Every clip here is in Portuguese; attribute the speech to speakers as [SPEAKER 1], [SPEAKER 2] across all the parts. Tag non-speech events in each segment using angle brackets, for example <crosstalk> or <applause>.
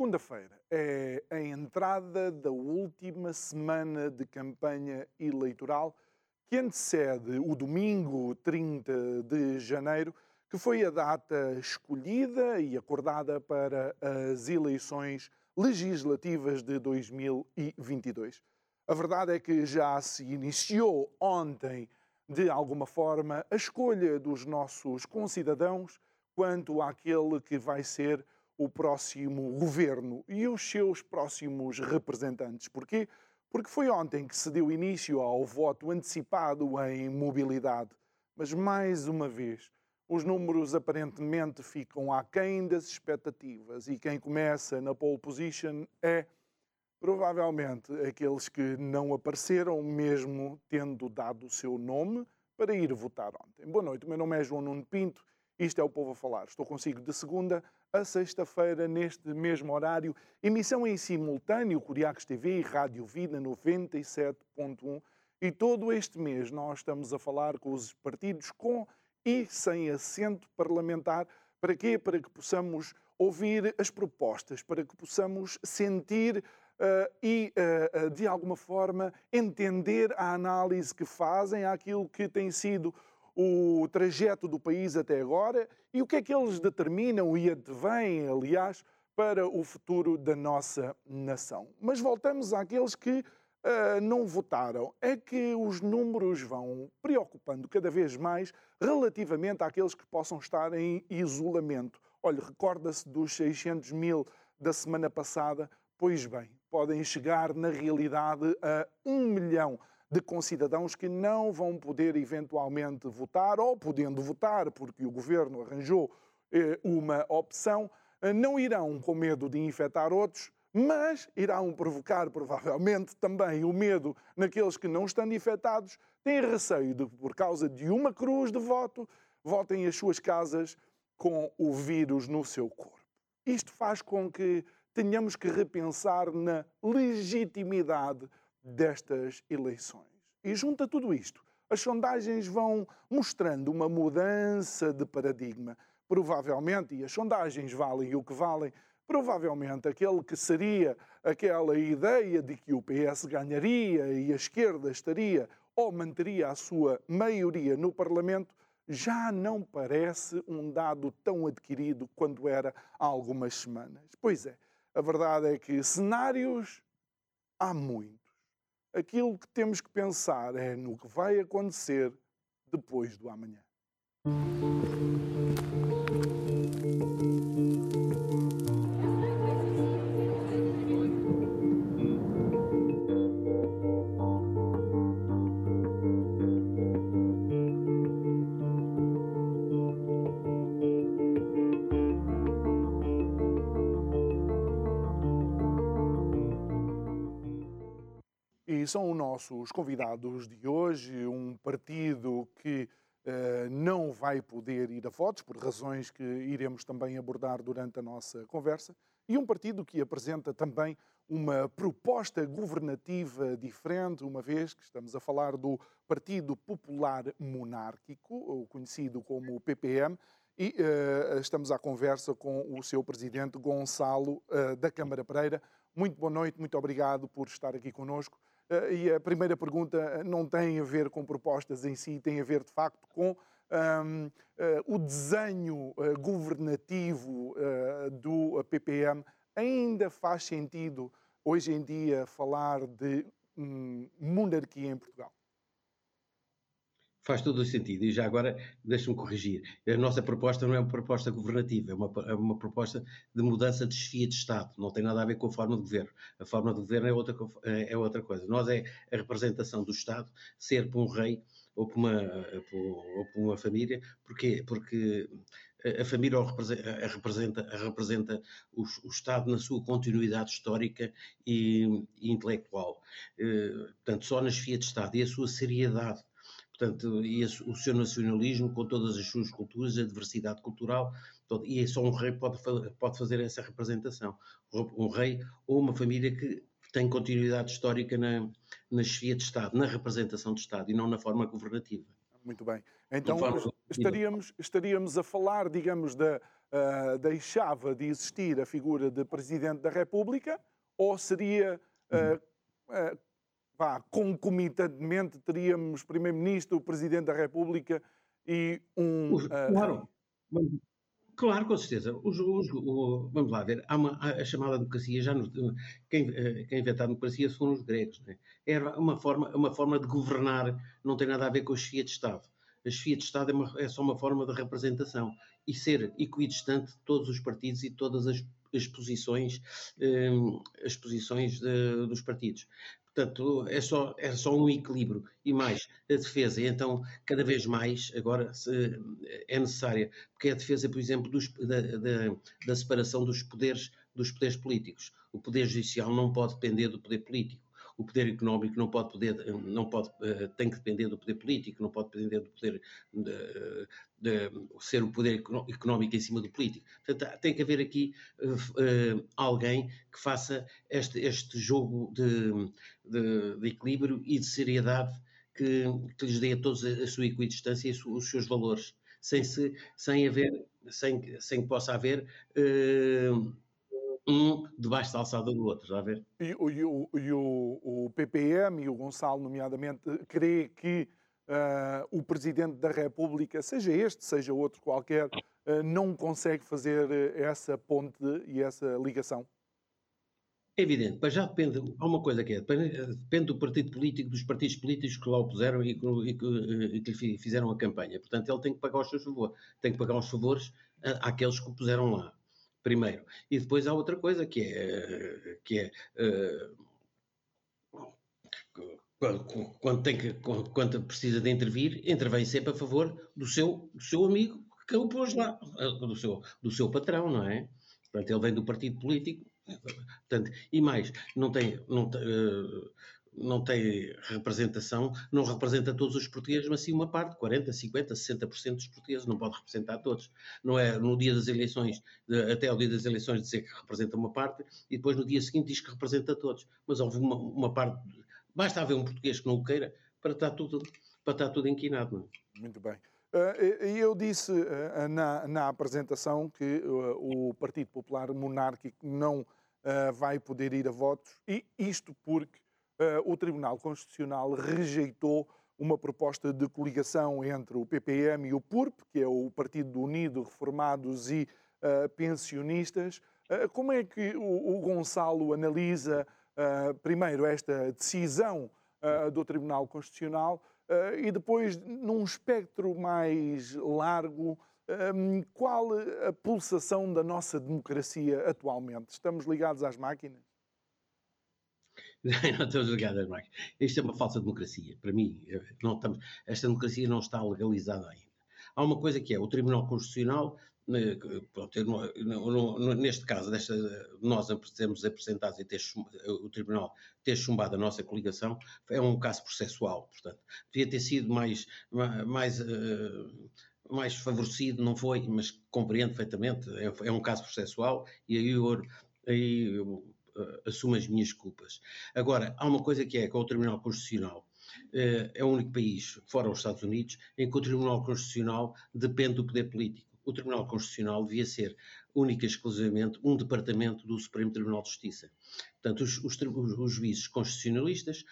[SPEAKER 1] Segunda-feira é a entrada da última semana de campanha eleitoral que antecede o domingo 30 de janeiro, que foi a data escolhida e acordada para as eleições legislativas de 2022. A verdade é que já se iniciou ontem, de alguma forma, a escolha dos nossos concidadãos quanto àquele que vai ser o próximo governo e os seus próximos representantes. Porquê? Porque foi ontem que se deu início ao voto antecipado em mobilidade. Mas, mais uma vez, os números aparentemente ficam aquém das expectativas e quem começa na pole position é provavelmente aqueles que não apareceram, mesmo tendo dado o seu nome para ir votar ontem. Boa noite, o meu nome é João Nuno Pinto, isto é o Povo a Falar. Estou consigo de segunda a sexta-feira, neste mesmo horário, emissão em simultâneo, Curiacos TV e Rádio Vida 97.1. E todo este mês nós estamos a falar com os partidos com e sem assento parlamentar. Para quê? Para que possamos ouvir as propostas, para que possamos sentir uh, e, uh, de alguma forma, entender a análise que fazem àquilo que tem sido o trajeto do país até agora e o que é que eles determinam e advêm, aliás, para o futuro da nossa nação. Mas voltamos àqueles que uh, não votaram. É que os números vão preocupando cada vez mais relativamente àqueles que possam estar em isolamento. Olha, recorda-se dos 600 mil da semana passada? Pois bem, podem chegar na realidade a um milhão de concidadãos que não vão poder eventualmente votar ou podendo votar porque o governo arranjou eh, uma opção, eh, não irão com medo de infectar outros, mas irão provocar provavelmente também o medo naqueles que não estão infectados, têm receio de, por causa de uma cruz de voto, votem às suas casas com o vírus no seu corpo. Isto faz com que tenhamos que repensar na legitimidade destas eleições. E junto a tudo isto, as sondagens vão mostrando uma mudança de paradigma. Provavelmente, e as sondagens valem o que valem, provavelmente aquele que seria aquela ideia de que o PS ganharia e a esquerda estaria ou manteria a sua maioria no Parlamento já não parece um dado tão adquirido quando era há algumas semanas. Pois é, a verdade é que cenários há muitos. Aquilo que temos que pensar é no que vai acontecer depois do amanhã. Nossos convidados de hoje, um partido que uh, não vai poder ir a votos, por razões que iremos também abordar durante a nossa conversa, e um partido que apresenta também uma proposta governativa diferente, uma vez que estamos a falar do Partido Popular Monárquico, ou conhecido como PPM, e uh, estamos à conversa com o seu presidente Gonçalo uh, da Câmara Pereira. Muito boa noite, muito obrigado por estar aqui conosco. Eh, e a primeira pergunta eh, não tem a ver com propostas em si, tem a ver de facto com um, uh, eh, o desenho uh, governativo uh, do PPM. Ainda faz sentido hoje em dia falar de um, monarquia em Portugal?
[SPEAKER 2] Faz todo o sentido. E já agora, deixe-me corrigir. A nossa proposta não é uma proposta governativa, é uma, é uma proposta de mudança de chefia de Estado. Não tem nada a ver com a forma de governo. A forma de governo é outra, é outra coisa. Nós é a representação do Estado ser para um rei ou para uma, ou para uma família. Porquê? Porque a família representa, representa, representa o, o, Estado na sua continuidade histórica e, e intelectual. Portanto, só na chefia de Estado e a sua seriedade portanto, o seu nacionalismo com todas as suas culturas, a diversidade cultural, todo, e só um rei pode, pode fazer essa representação. Um rei ou uma família que tem continuidade histórica na, na chefia de Estado, na representação de Estado e não na forma governativa.
[SPEAKER 1] Muito bem. Então estaríamos, estaríamos a falar, digamos, da, uh, deixava de existir a figura de Presidente da República ou seria uh, uh, pá, concomitantemente teríamos Primeiro-Ministro, Presidente da República e um.
[SPEAKER 2] Uh, claro, claro, com certeza. Os, os, o, vamos lá ver, há, uma, a chamada democracia, já nos, quem, eh, quem inventou a democracia foram os gregos. Né? Era uma forma, uma forma de governar, não tem nada a ver com a chefia de Estado. A chefia de Estado é, uma, é só uma forma de representação e ser equidistante de todos os partidos e todas as as posições, eh, as posições de, dos partidos. Portanto, é só, é só um equilíbrio. E mais, a defesa, então, cada vez mais, agora, se, é necessária, porque é a defesa, por exemplo, dos, da, da, da separação dos poderes, dos poderes políticos. O poder judicial não pode depender do poder político o poder económico não pode poder, não pode, eh, tem que depender do poder político, não pode depender do poder de, de, ser o poder económico em cima do político. Portanto, tem que haver aqui uh, alguém que faça este, este jogo de, de, de, equilíbrio e de seriedade que, que lhes dê a todos a, sua equidistância e os seus valores, sem, se, sem haver, sem, sem que possa haver uh, um debaixo da alçada do outro, já ver?
[SPEAKER 1] E, e, e o, o, PPM e o Gonçalo, nomeadamente, crê que uh, o Presidente da República, seja este, seja outro qualquer, uh, não consegue fazer essa ponte e essa ligação?
[SPEAKER 2] É evidente, mas já depende, há uma coisa que é, depende do partido político, dos partidos políticos que lá o puseram e que, e que, e que fizeram a campanha. Portanto, ele tem que pagar os seus favores, tem que pagar os favores àqueles que o puseram lá primeiro. E depois há outra coisa que é, que é quando, quando, tem que, quando precisa de intervir, intervém sempre a favor do seu, do seu amigo que o pôs lá, do seu, do seu patrão, não é? Portanto, ele vem do partido político, portanto, e mais, não tem, não, uh, não tem representação, não representa todos os portugueses, mas sim uma parte, 40, 50, 60% dos portugueses, não pode representar todos. Não é no dia das eleições, até ao dia das eleições dizer que representa uma parte e depois no dia seguinte diz que representa todos. Mas houve uma, uma parte, basta haver um português que não o queira para estar tudo, para estar tudo inquinado. Não
[SPEAKER 1] é? Muito bem. Uh, eu disse uh, na, na, apresentação que o Partido Popular Monárquico não vai poder ir a votos, e isto porque eh, o Tribunal Constitucional rejeitou uma proposta de coligação entre o PPM e o PURP, que é o Partido Unido Reformados e uh, Pensionistas. Uh, como é que o, o Gonçalo analisa, uh, primeiro, esta decisão do Tribunal Constitucional e depois, num espectro mais largo, qual a pulsação da nossa democracia atualmente? Estamos ligados às máquinas? <laughs>
[SPEAKER 2] não estamos ligados às máquinas. Isto é uma falsa democracia. Para mim, não estamos, esta democracia não está legalizada ainda. Há uma coisa que é o Tribunal Constitucional, pronto, neste caso, desta, nós temos apresentados e ter, o Tribunal ter chumbado a nossa coligação, é um caso processual. Portanto, devia ter sido mais. mais uh, mais favorecido, não foi, mas compreendo perfeitamente, é, é um caso processual e aí, eu, aí eu, uh, assumo as minhas culpas. Agora, há uma coisa que é, que é o Tribunal Constitucional. Uh, é o único país, fora os Estados Unidos, em que o Tribunal Constitucional depende do poder político. O Tribunal Constitucional devia ser única e exclusivamente um departamento do Supremo Tribunal de Justiça. Portanto, os, os, os, juízes constitucionalistas,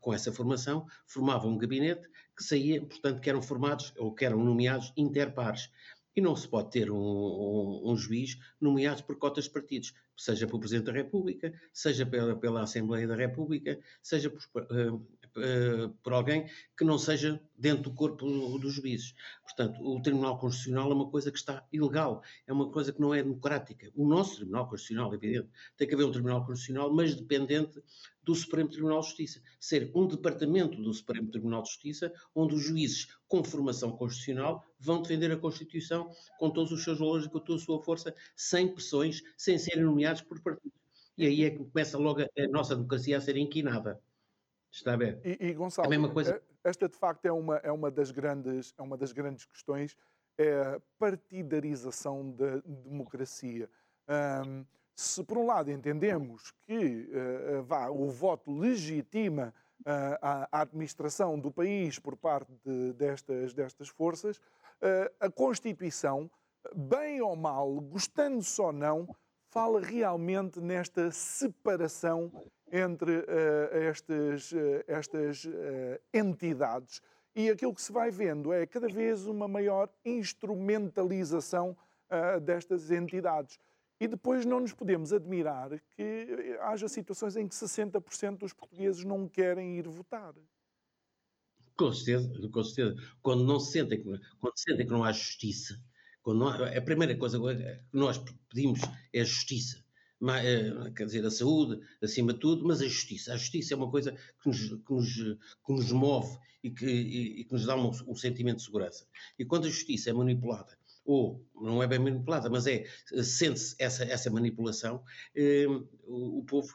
[SPEAKER 2] com essa formação, formavam um gabinete que saía, portanto, que eram formados ou que eram nomeados interpares. E não se pode ter um, um, um, juiz nomeado por cotas de partidos, seja pelo Presidente da República, seja pela, pela Assembleia da República, seja por, uh, uh, por alguém que não seja dentro do corpo dos juízes. Portanto, o Tribunal Constitucional é uma coisa que está ilegal, é uma coisa que não é democrática. O nosso Tribunal Constitucional, evidente, tem que haver um Tribunal Constitucional, mas dependente do Supremo Tribunal de Justiça. Ser um departamento do Supremo Tribunal de Justiça, onde os juízes com formação constitucional vão defender a Constituição com todos os seus valores e com toda a sua força, sem pressões, sem serem nomeados por partidos. E aí é que começa logo a nossa democracia a ser inquinada. Está ver?
[SPEAKER 1] E, e Gonçalo, mesma coisa... Eh, esta de facto é uma, é uma, das, grandes, é uma das grandes questões, é a partidarização da democracia. Um, se por um lado entendemos que uh, vá, o voto legitima uh, a, a, administração do país por parte de, destas, destas forças, uh, a Constituição, bem ou mal, gostando-se ou não, fala realmente nesta separação entre uh, estas, uh, estas uh, entidades. E aquilo que se vai vendo é cada vez uma maior instrumentalização destas entidades. E depois não nos podemos admirar que haja situações em que 60% dos portugueses não querem ir votar.
[SPEAKER 2] Com certeza, com certeza. Quando não se sentem, quando sentem que não há justiça, há, a primeira coisa que nós pedimos é justiça. Eh, quer dizer, a saúde, acima de tudo, mas a justiça. A justiça é uma coisa que nos, que nos, que nos move e que, e, e que nos dá um, um, sentimento de segurança. E quando a justiça é manipulada, ou não é bem manipulada, mas é, sente-se essa, essa manipulação, eh, o, o povo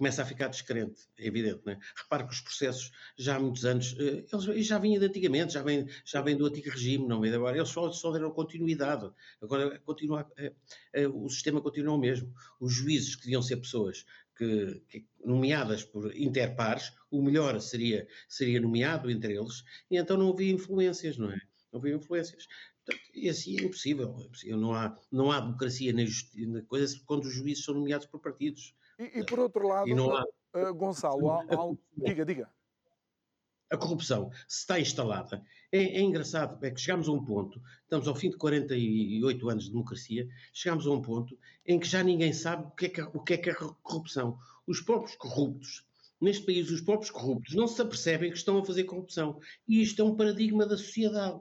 [SPEAKER 2] começa a ficar descrente, é evidente. É? Repare que os processos já há muitos anos, eh, eles já vinham de antigamente, já vêm, já vêm do antigo regime, não é agora, eles só, só deram continuidade. Agora continua, é, é, o sistema continua o mesmo. Os juízes que deviam ser pessoas que, que, nomeadas por interpares, o melhor seria, seria nomeado entre eles, e então não havia influências, não é? Não havia influências. E assim é impossível. É impossível. Não, há, não há democracia nem justiça, coisa quando os juízes são nomeados por partidos.
[SPEAKER 1] E, e por outro lado, há... uh, Gonçalo, há, há... <laughs> diga, diga.
[SPEAKER 2] A corrupção, se está instalada, é, é, engraçado, é que chegamos a um ponto, estamos ao fim de 48 anos de democracia, chegamos a um ponto em que já ninguém sabe o que é que, o que, é, que é corrupção. Os próprios corruptos, neste país, os próprios corruptos não se apercebem que estão a fazer corrupção. E isto é um paradigma da sociedade.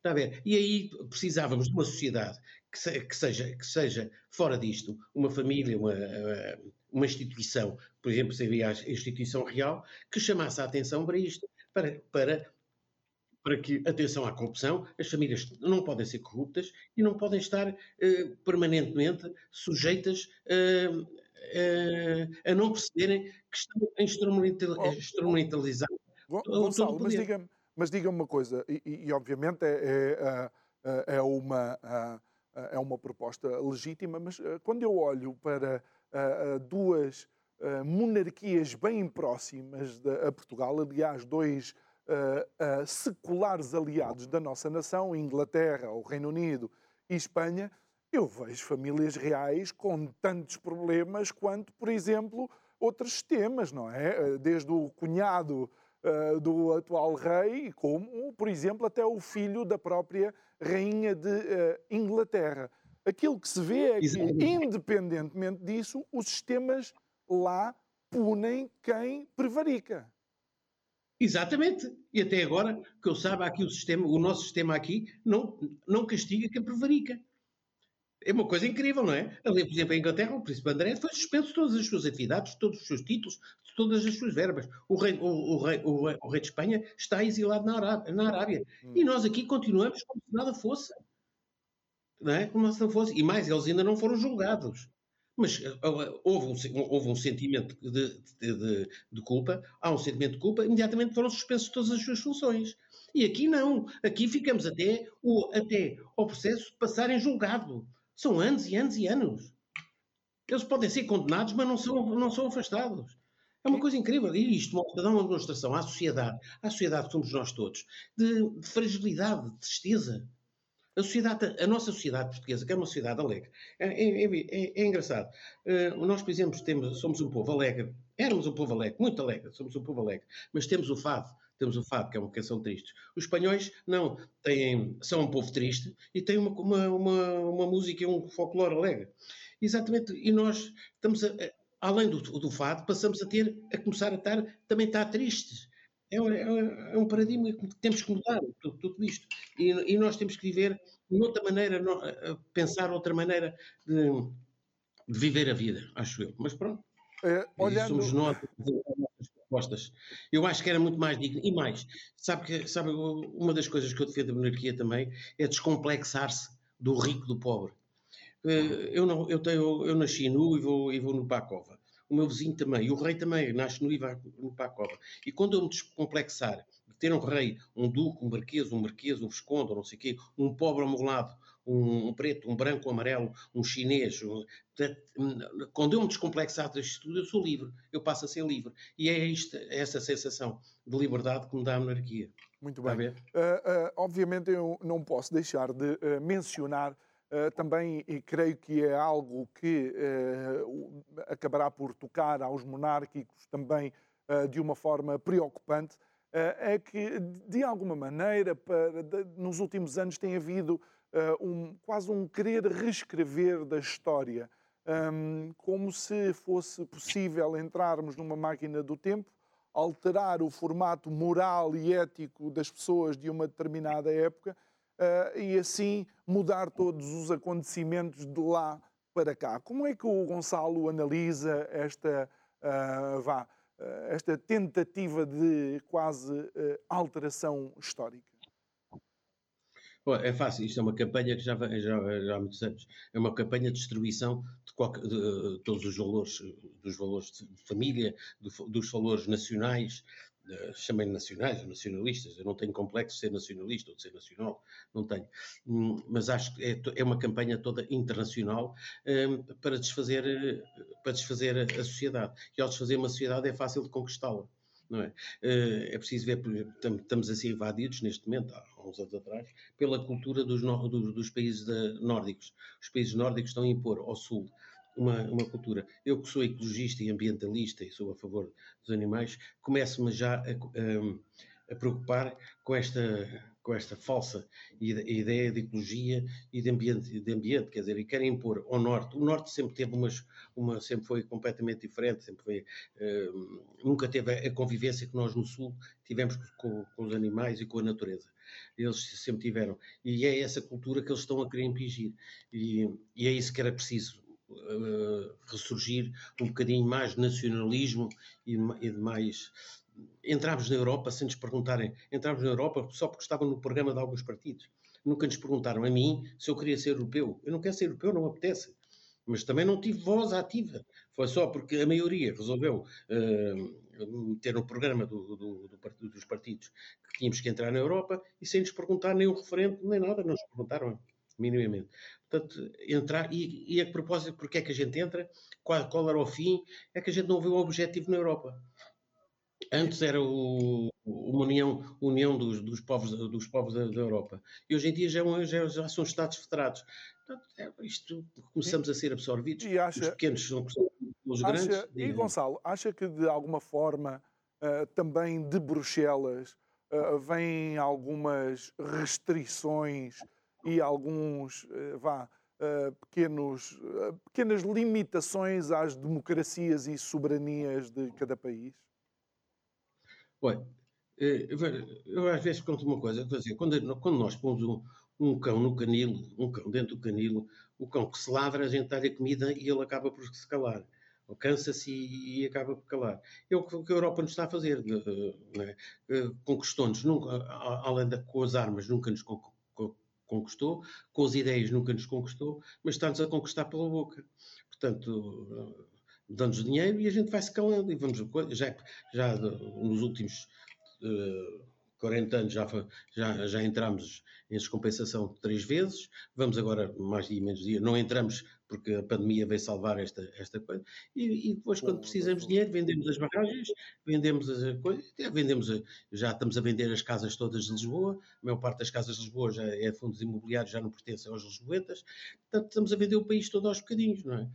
[SPEAKER 2] Está a ver? E aí precisávamos de uma sociedade que, se, que, seja, que seja fora disto, uma família, uma, uma instituição, por exemplo, seria a instituição real, que chamasse a atenção para isto, para, para, para que, atenção à corrupção, as famílias não podem ser corruptas e não podem estar uh, permanentemente sujeitas uh, uh, a não perceberem que estão a instrumentalizar.
[SPEAKER 1] Gonçalo, mas diga-me mas diga-me uma coisa, e, e obviamente é, é, é, é uma, é uma proposta legítima, mas eh, quando eu olho para duas monarquias bem próximas a Portugal, aliás, dois seculares aliados da nossa nação, Inglaterra, o Reino Unido e Espanha, eu vejo famílias reais com tantos problemas quanto, por exemplo, outros temas, não é? Desde o cunhado uh, do atual rei, como, por exemplo, até o filho da própria rainha de uh, Inglaterra. Aquilo que se vê é que, independentemente disso, os sistemas lá punem quem prevarica.
[SPEAKER 2] Exatamente. E até agora, que eu saiba, aqui o sistema, o nosso sistema aqui não, não castiga quem prevarica. É uma coisa incrível, não é? Ali, por exemplo, em Inglaterra, o príncipe André foi suspenso de todas as suas atividades, de todos os seus títulos, de todas as suas verbas. O rei, o, o rei, o rei, o rei de Espanha está exilado na Arábia. Na Arábia. Hum. E nós aqui continuamos como se nada fosse. Não é? Como se não fosse. E mais, eles ainda não foram julgados. Mas uh, houve, um, houve um sentimento de, de, de, de, culpa, há um sentimento de culpa, imediatamente foram suspensos todas as suas funções. E aqui não. Aqui ficamos até o, até ao processo de passar em julgado. São anos e anos e anos. Eles podem ser condenados, mas não são, não são afastados. É uma coisa incrível. E isto mostra, dá uma demonstração à sociedade, à sociedade que somos nós todos, de, de fragilidade, de tristeza. A, sociedade, a nossa sociedade portuguesa, que é uma sociedade alegre, é, é, é, é engraçado. Uh, nós, por exemplo, temos, somos um povo alegre, éramos um povo alegre, muito alegre, somos um povo alegre, mas temos o fado, temos o fado, que é uma canção triste. Os espanhóis, não, têm, são um povo triste e têm uma, uma, uma, uma música, um folclore alegre. Exatamente, e nós estamos, a, além do, do fado, passamos a ter, a começar a estar, também estar tristes. é, é, é, um paradigma que temos que mudar, tudo, tudo isto. E, e, nós temos que viver noutra maneira, no, pensar outra maneira de, de, viver a vida, acho eu. Mas pronto, é, olhando... somos nós propostas. Eu acho que era muito mais digno. E mais, sabe, que, sabe uma das coisas que eu defendo da monarquia também é descomplexar-se do rico do pobre. Eh, eu, não, eu, tenho, eu nasci nu e vou, e vou no Pacova o meu vizinho também, e o rei também, nasce no Ivar, no Pacova. E quando eu me descomplexar de ter um rei, um duque, um marquês, um marquês, um visconde, não sei o quê, um pobre ao meu lado, um, preto, um branco, um amarelo, um chinês, um, quando eu me descomplexar disto tudo, eu sou livre, eu passo a ser livre. E é é essa sensação de liberdade que me dá a monarquia.
[SPEAKER 1] Muito bem. Uh, uh, obviamente eu não posso deixar de uh, mencionar também e creio que é algo que acabará por tocar aos monárquicos também de uma forma preocupante, é que, de alguma maneira, para, de, nos últimos anos tem havido um, quase um querer reescrever da história, um, como se fosse possível entrarmos numa máquina do tempo, alterar o formato moral e ético das pessoas de uma determinada época uh, e assim mudar todos os acontecimentos de lá para cá. Como é que o Gonçalo analisa esta, uh, vá, uh, esta tentativa de quase alteração histórica?
[SPEAKER 2] É fácil, isto é uma campanha que já, já, já há muitos anos. É uma campanha de destruição de, qualquer, de, de todos os valores, dos valores de família, de, dos valores nacionais, uh, chamem nacionais ou nacionalistas, eu não tenho complexo de ser nacionalista ou de ser nacional, não tenho. Hum, mas acho que é, é, uma campanha toda internacional um, para, desfazer, para desfazer a sociedade. E ao desfazer uma sociedade é fácil de conquistá-la. Não é? Eh, é preciso ver, estamos a ser invadidos neste momento, há uns anos atrás, pela cultura dos, dos, dos países nórdicos. Os países nórdicos estão a impor ao sul uma, uma cultura. Eu que sou ecologista e ambientalista e sou a favor dos animais, começo-me já a, a, a, preocupar com esta, com esta falsa ideia de ecologia e de ambiente, de ambiente, quer dizer, e querem impor ao Norte. O Norte sempre teve umas, uma, sempre foi completamente diferente, sempre foi, uh, nunca teve a convivência que nós no Sul tivemos com, com, os animais e com a natureza. Eles sempre tiveram. E é essa cultura que eles estão a querer impingir. E, e é isso que era preciso uh, ressurgir um bocadinho mais de nacionalismo e, e de mais. Entramos na Europa sem nos perguntarem, entramos na Europa só porque estavam no programa de alguns partidos. Nunca nos perguntaram a mim se eu queria ser europeu. Eu não quero ser europeu, não apetece. Mas também não tive voz ativa. Foi só porque a maioria resolveu uh, meter no programa do, do, do, dos partidos que tínhamos que entrar na Europa e sem nos perguntar nem o referente, nem nada, não nos perguntaram minimamente. Portanto, entrar, e, e a propósito, porque é que a gente entra, qual, qual era o fim, é que a gente não vê o objetivo na Europa. Antes era o, uma união, união dos, dos povos, dos povos da, da, Europa. E hoje em dia já, já, já são Estados federados. Portanto, é, isto começamos a ser absorvidos. E acha, os pequenos são os
[SPEAKER 1] acha,
[SPEAKER 2] grandes.
[SPEAKER 1] E Gonçalo, acha que de alguma forma uh, também de Bruxelas uh, vêm algumas restrições e alguns, eh, vá, uh, pequenos, uh, pequenas limitações às democracias e soberanias de cada país?
[SPEAKER 2] Olha, eu às vezes conto uma coisa, dizer, quando, quando nós pomos um, um, cão no canilo, um cão dentro do canilo, o cão que se ladra, a gente dá-lhe comida e ele acaba por se calar. Cansa-se e, acaba por calar. É o que a Europa nos está a fazer. Né? Conquistou-nos, além de com as armas, nunca nos conquistou, com as ideias nunca nos conquistou, mas está-nos a conquistar pela boca. Portanto, dando-nos dinheiro e a gente vai se calando e vamos, já, já nos últimos uh, 40 anos já, já, já entramos em descompensação três vezes, vamos agora, mais dia menos dia, não entramos porque a pandemia veio salvar esta, esta coisa, e, e depois quando precisamos de dinheiro vendemos as barragens, vendemos as coisas, vendemos, já estamos a vender as casas todas de Lisboa, a maior parte das casas de Lisboa já é fundos imobiliários, já não pertencem aos lisboetas, portanto estamos a vender o país todo aos bocadinhos, não é?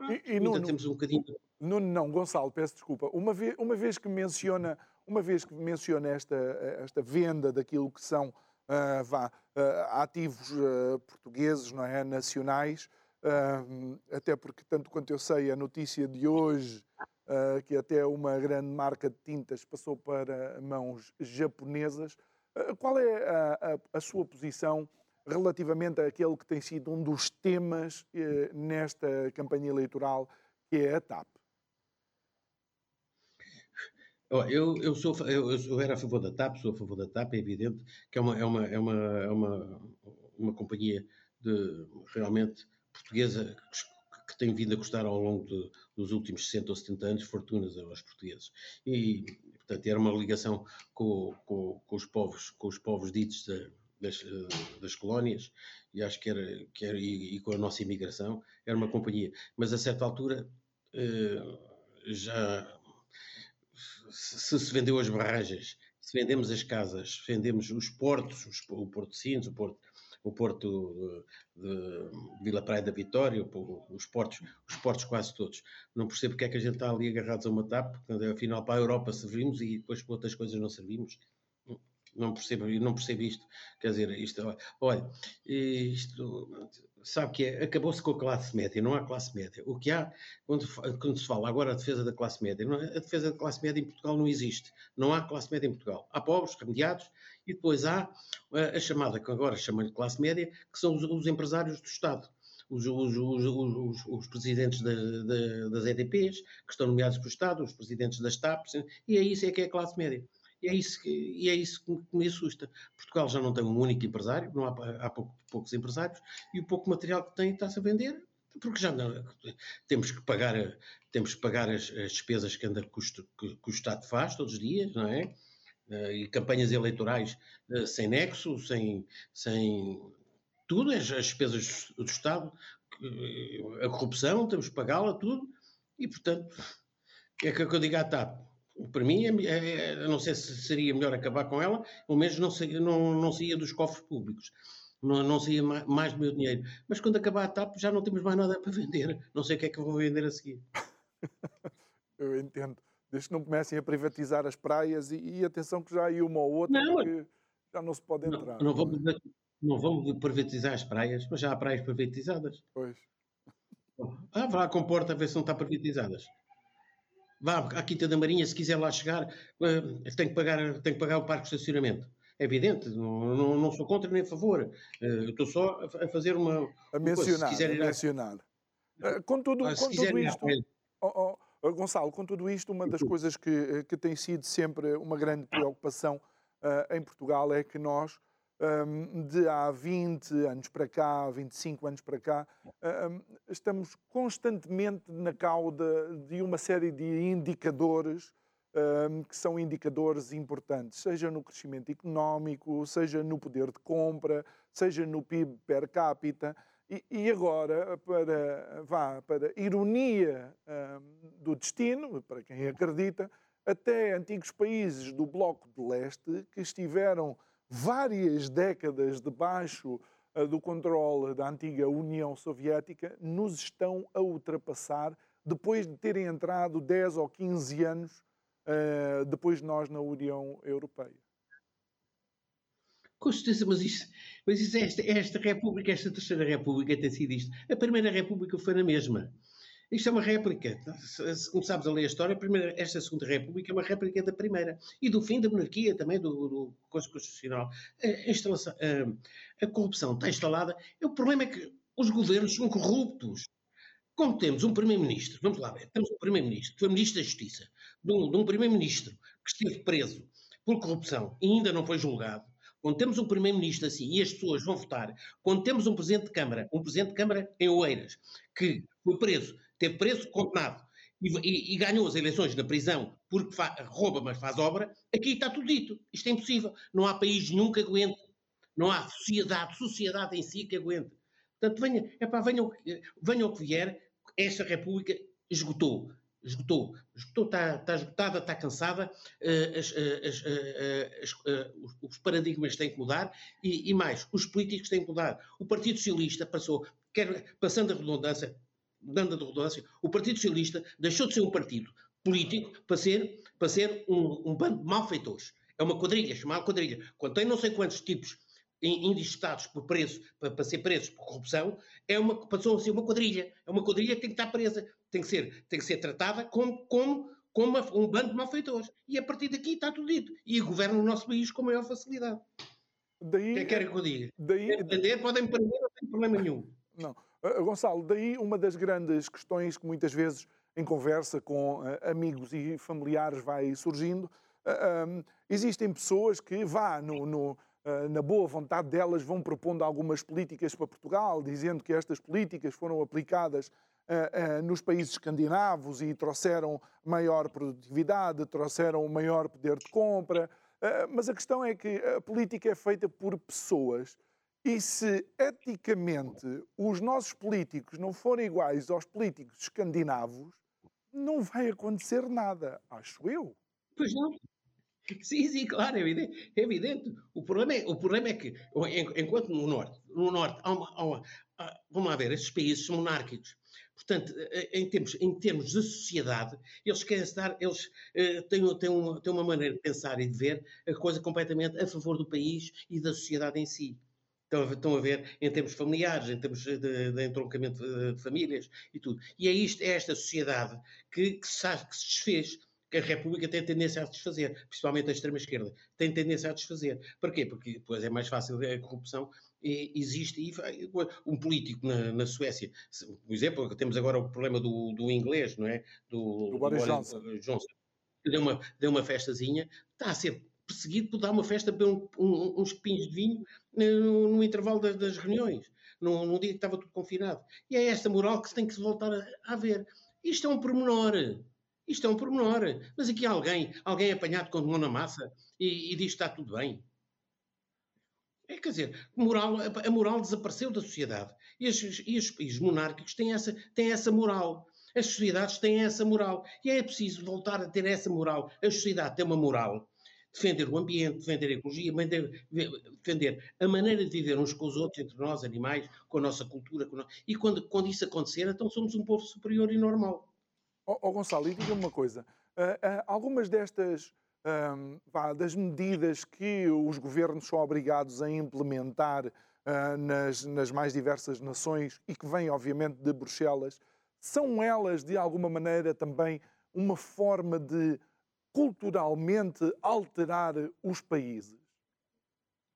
[SPEAKER 1] E, e temos um bocadinho... Não, não, Gonçalo, peço desculpa, uma vez, uma vez que menciona uma vez que menciona esta, esta venda daquilo que são uh, vá, uh, ativos uh, portugueses, não é? nacionais, até porque, tanto quanto eu sei, a notícia de hoje que até uma grande marca de tintas passou para mãos japonesas. Qual é a, a, a, sua posição relativamente àquele que tem sido um dos temas nesta campanha eleitoral, que é a TAP?
[SPEAKER 2] Eu, eu, sou, eu, eu, era a favor da TAP, sou a favor da TAP, é evidente que é uma, é uma, é uma, é uma, uma companhia de, realmente portuguesa que, que, tem vindo a custar ao longo de, dos últimos 60 ou 70 anos fortunas aos portugueses. E, portanto, era uma ligação com, com, com os povos, com os povos ditos de, das, das, colónias, e acho que era, que era e, e, com a nossa imigração, era uma companhia. Mas a certa altura eh, já se se vendeu as barragens, se vendemos as casas, se vendemos os portos, os, o Porto de Sines, o Porto, o Porto de, de, Vila Praia da Vitória, os portos, os portos quase todos. Não percebo porque é que a gente está ali agarrados a uma TAP, porque afinal para a Europa servimos e depois para outras coisas não servimos. Não percebo, não percebo isto. Quer dizer, isto, olha, isto sabe que é, acabou-se com a classe média, não há classe média. O que há, quando, quando se fala agora a defesa da classe média, não, é, a defesa da classe média em Portugal não existe. Não há classe média em Portugal. Há pobres, remediados, e depois há a, a chamada, que agora chamam de classe média, que são os, os empresários do Estado. Os, os, os, os, presidentes da, da, das EDPs, que estão nomeados pelo Estado, os presidentes das TAPs, e é isso é que é a classe média. E é isso que, e é isso que me assusta. Portugal já não tem um único empresário, não há, há pouco, poucos empresários, e o pouco material que tem está-se a vender, porque já não, temos que pagar, temos que pagar as, as despesas que, anda, que, que, que o Estado faz todos os dias, não é? Eh, e campanhas eleitorais eh, sem nexo, sem, sem tudo, as, as despesas do Estado, a corrupção, temos que pagá-la, tudo, e portanto, é que eu digo à TAP, para mim, é, é, é não sei se seria melhor acabar com ela, ou mesmo não, saía, não, não saía dos cofres públicos. Não, não saía mais, mais do meu dinheiro. Mas quando acabar a TAP já não temos mais nada para vender. Não sei o que é que eu vou vender a seguir. <laughs>
[SPEAKER 1] eu entendo. Desde que não comecem a privatizar as praias e, e atenção que já há aí uma ou outra não, que já não se pode entrar.
[SPEAKER 2] Não, não, vamos, não vamos privatizar as praias, mas já há praias privatizadas.
[SPEAKER 1] Pois.
[SPEAKER 2] Ah, vá com porta a ver se não está privatizadas. Vá à Quinta da Marinha, se quiser lá chegar, uh, tem, que pagar, tem que pagar o parque de estacionamento. É evidente, não, não, não sou contra nem a favor. Uh, estou só a, a, fazer uma.
[SPEAKER 1] A mencionar. Coisa, a mencionar. Uh, com tudo, ah, com tudo isto. Oh, oh, Gonçalo, com tudo isto, uma das coisas que, que tem sido sempre uma grande preocupação uh, em Portugal é que nós de há 20 anos para cá, 25 anos para cá, estamos constantemente na cauda de uma série de indicadores que são indicadores importantes, seja no crescimento económico, seja no poder de compra, seja no PIB per capita. E, agora, para, vá, para ironia do destino, para quem acredita, até antigos países do Bloco de Leste que estiveram várias décadas debaixo uh, do controle da antiga União Soviética, nos estão a ultrapassar depois de terem entrado 10 ou 15 anos uh, depois de nós na União Europeia.
[SPEAKER 2] Com certeza, mas isso, mas é esta, esta República, esta Terceira República tem sido isto. A Primeira República foi na mesma. Isto é uma réplica. Se começarmos a ler a história, primeira, esta Segunda República é uma réplica da Primeira. E do fim da monarquia também, do, do Constitucional. A, a, a, corrupção está instalada. O problema é que os governos são corruptos. Como temos um Primeiro-Ministro, vamos lá ver, temos um Primeiro-Ministro, foi Ministro da Justiça, de um, um Primeiro-Ministro que esteve preso por corrupção e ainda não foi julgado, quando temos um Primeiro-Ministro assim e as pessoas vão votar, quando temos um Presidente de Câmara, um Presidente de Câmara em Oeiras, que foi preso teve preso, condenado e, e, e, ganhou as eleições na prisão porque rouba, mas faz obra, aqui está tudo dito. Isto é impossível. Não há país nenhum que aguente. Não há sociedade, sociedade em si que aguente. Portanto, venha, epá, venha, venha o que vier, esta República esgotou. Esgotou. Esgotou, está, está esgotada, está cansada, uh, as, as, uh, uh, os paradigmas têm que mudar e, e, mais, os políticos têm que mudar. O Partido Socialista passou, quer, passando a redundância, dando a redundância, o Partido Socialista deixou de ser um partido político para ser, para ser um, um bando de malfeitores. É uma quadrilha, chamada quadrilha. Quando tem não sei quantos tipos indigestados por preço, para, para, ser presos por corrupção, é uma, passou a ser uma quadrilha. É uma quadrilha que tem que estar presa, tem que ser, tem que ser tratada como, como, como um bando de malfeitores. E a partir daqui está tudo dito. E governa o nosso país com maior facilidade. Daí, o que é que querem que eu diga? Daí, prender, podem prender, não tem problema nenhum.
[SPEAKER 1] Não. Uh, Gonçalo, daí uma das grandes questões que muitas vezes em conversa com uh, amigos e familiares vai surgindo. Uh, um, existem pessoas que vá no, no na boa vontade delas vão propondo algumas políticas para Portugal, dizendo que estas políticas foram aplicadas nos países escandinavos e trouxeram maior produtividade, trouxeram maior poder de compra. mas a questão é que a política é feita por pessoas e se eticamente os nossos políticos não forem iguais aos políticos escandinavos, não vai acontecer nada, acho eu.
[SPEAKER 2] Pois não. Sim, sim, claro, é evidente. É evidente. O, problema é, o problema é que, enquanto no Norte, no Norte há uma, há uma, há, vamos lá ver, estes países são monárquicos. Portanto, eh, em termos, em termos de sociedade, eles querem estar, eles uh, têm, têm, uma, têm uma maneira de pensar e de ver a coisa completamente a favor do país e da sociedade em si. Estão a, estão a ver em termos familiares, em termos de, de entroncamento de, de, famílias e tudo. E é, isto, é esta sociedade que, que, se, que se desfez que a República tem tendência a desfazer, principalmente a extrema-esquerda, tem tendência a desfazer. Porquê? Porque depois é mais fácil a corrupção e existe e um político na, na, Suécia, por exemplo, temos agora o problema do, do inglês, não é?
[SPEAKER 1] Do, do Boris, Boris Johnson.
[SPEAKER 2] Johnson. Deu uma, deu uma festazinha, está a ser perseguido por dar uma festa, beber um, um, uns copinhos de vinho eh, no, no intervalo das, das reuniões, num, num, dia que estava tudo confinado. E é esta moral que se tem que voltar a, a ver. Isto é um pormenor. Isto é um pormenor. Mas aqui alguém, alguém apanhado com mão na massa e, e diz que está tudo bem. É, quer dizer, moral, a moral desapareceu da sociedade. E os, e os monárquicos têm essa, têm essa moral. As sociedades têm essa moral. E é preciso voltar a ter essa moral. A sociedade tem uma moral defender o ambiente, defender a ecologia, defender a maneira de viver uns com os outros, entre nós, animais, com a nossa cultura. Nós... E quando, quando isso acontecer, então somos um povo superior e normal.
[SPEAKER 1] Ó oh, oh, Gonçalo, e diga-me uma coisa. Uh, uh, algumas destas um, vá, das medidas que os governos são obrigados a implementar uh, nas, nas mais diversas nações e que vêm, obviamente, de Bruxelas, são elas, de alguma maneira, também uma forma de culturalmente alterar os países?